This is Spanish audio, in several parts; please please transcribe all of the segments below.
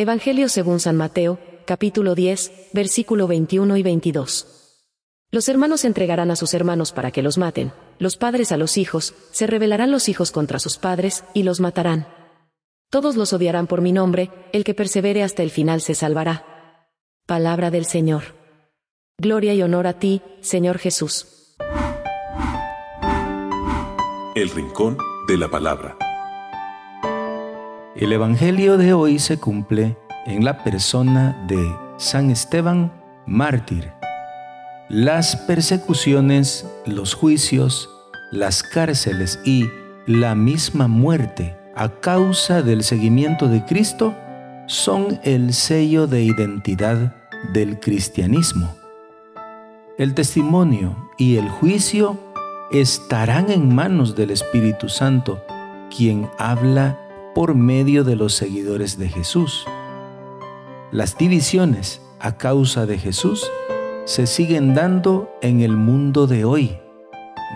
Evangelio según San Mateo, capítulo 10, versículo 21 y 22. Los hermanos entregarán a sus hermanos para que los maten, los padres a los hijos, se rebelarán los hijos contra sus padres, y los matarán. Todos los odiarán por mi nombre, el que persevere hasta el final se salvará. Palabra del Señor. Gloria y honor a ti, Señor Jesús. El Rincón de la Palabra. El Evangelio de hoy se cumple en la persona de San Esteban, mártir. Las persecuciones, los juicios, las cárceles y la misma muerte a causa del seguimiento de Cristo son el sello de identidad del cristianismo. El testimonio y el juicio estarán en manos del Espíritu Santo, quien habla por medio de los seguidores de Jesús. Las divisiones a causa de Jesús se siguen dando en el mundo de hoy.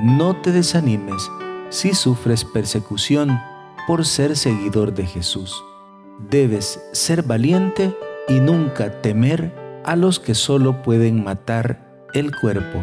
No te desanimes si sufres persecución por ser seguidor de Jesús. Debes ser valiente y nunca temer a los que solo pueden matar el cuerpo.